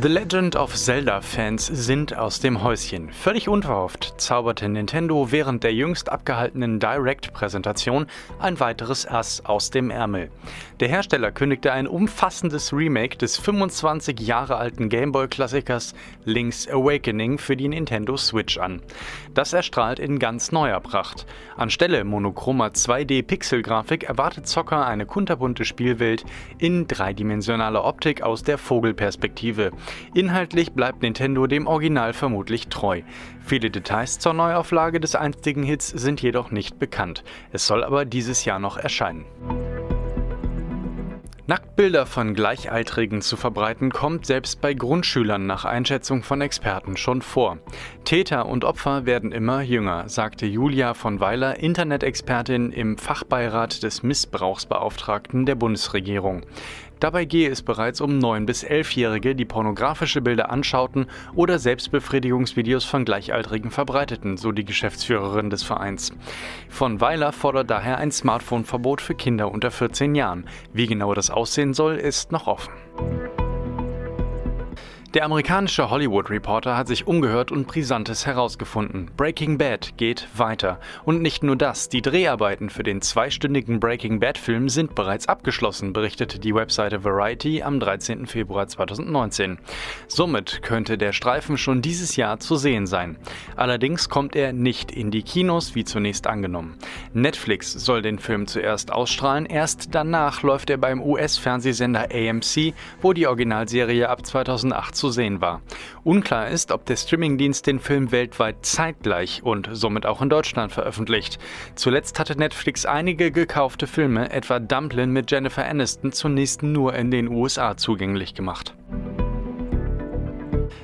The Legend of Zelda-Fans sind aus dem Häuschen. Völlig unverhofft zauberte Nintendo während der jüngst abgehaltenen Direct-Präsentation ein weiteres Ass aus dem Ärmel. Der Hersteller kündigte ein umfassendes Remake des 25 Jahre alten Gameboy-Klassikers Link's Awakening für die Nintendo Switch an. Das erstrahlt in ganz neuer Pracht. Anstelle monochromer 2D-Pixel-Grafik erwartet Zocker eine kunterbunte Spielwelt in dreidimensionaler Optik aus der Vogelperspektive Perspektive. Inhaltlich bleibt Nintendo dem Original vermutlich treu. Viele Details zur Neuauflage des einstigen Hits sind jedoch nicht bekannt. Es soll aber dieses Jahr noch erscheinen. Nacktbilder von Gleichaltrigen zu verbreiten, kommt selbst bei Grundschülern nach Einschätzung von Experten schon vor. Täter und Opfer werden immer jünger, sagte Julia von Weiler, Internet-Expertin im Fachbeirat des Missbrauchsbeauftragten der Bundesregierung. Dabei gehe es bereits um 9- bis 11-Jährige, die pornografische Bilder anschauten oder Selbstbefriedigungsvideos von Gleichaltrigen verbreiteten, so die Geschäftsführerin des Vereins. Von Weiler fordert daher ein Smartphone-Verbot für Kinder unter 14 Jahren. Wie genau das aussehen soll, ist noch offen. Der amerikanische Hollywood Reporter hat sich umgehört und Brisantes herausgefunden. Breaking Bad geht weiter. Und nicht nur das, die Dreharbeiten für den zweistündigen Breaking Bad-Film sind bereits abgeschlossen, berichtete die Webseite Variety am 13. Februar 2019. Somit könnte der Streifen schon dieses Jahr zu sehen sein. Allerdings kommt er nicht in die Kinos, wie zunächst angenommen. Netflix soll den Film zuerst ausstrahlen, erst danach läuft er beim US-Fernsehsender AMC, wo die Originalserie ab 2008 zu sehen war. Unklar ist, ob der Streamingdienst den Film weltweit zeitgleich und somit auch in Deutschland veröffentlicht. Zuletzt hatte Netflix einige gekaufte Filme, etwa Dumplin mit Jennifer Aniston, zunächst nur in den USA zugänglich gemacht.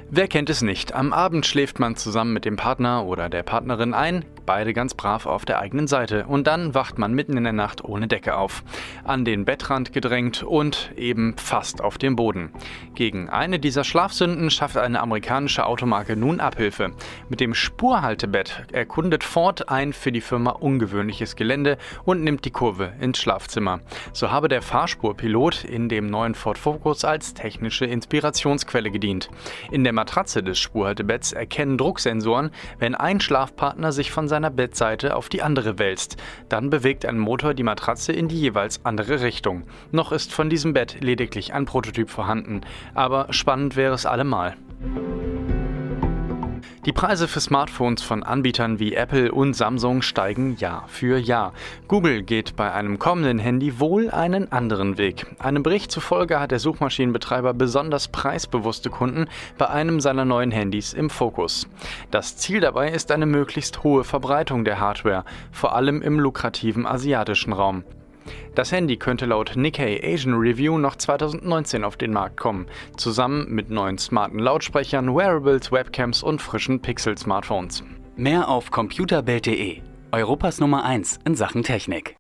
Wer kennt es nicht? Am Abend schläft man zusammen mit dem Partner oder der Partnerin ein, beide ganz brav auf der eigenen Seite. Und dann wacht man mitten in der Nacht ohne Decke auf. An den Bettrand gedrängt und eben fast auf dem Boden. Gegen eine dieser Schlafsünden schafft eine amerikanische Automarke nun Abhilfe. Mit dem Spurhaltebett erkundet Ford ein für die Firma ungewöhnliches Gelände und nimmt die Kurve ins Schlafzimmer. So habe der Fahrspurpilot in dem neuen Ford Focus als technische Inspirationsquelle gedient. In der Matratze des Spurhaltebetts erkennen Drucksensoren, wenn ein Schlafpartner sich von seinem seiner Bettseite auf die andere wälzt. Dann bewegt ein Motor die Matratze in die jeweils andere Richtung. Noch ist von diesem Bett lediglich ein Prototyp vorhanden, aber spannend wäre es allemal. Die Preise für Smartphones von Anbietern wie Apple und Samsung steigen Jahr für Jahr. Google geht bei einem kommenden Handy wohl einen anderen Weg. Einem Bericht zufolge hat der Suchmaschinenbetreiber besonders preisbewusste Kunden bei einem seiner neuen Handys im Fokus. Das Ziel dabei ist eine möglichst hohe Verbreitung der Hardware, vor allem im lukrativen asiatischen Raum. Das Handy könnte laut Nikkei Asian Review noch 2019 auf den Markt kommen, zusammen mit neuen smarten Lautsprechern, Wearables, Webcams und frischen Pixel-Smartphones. Mehr auf computerbild.de, Europas Nummer 1 in Sachen Technik.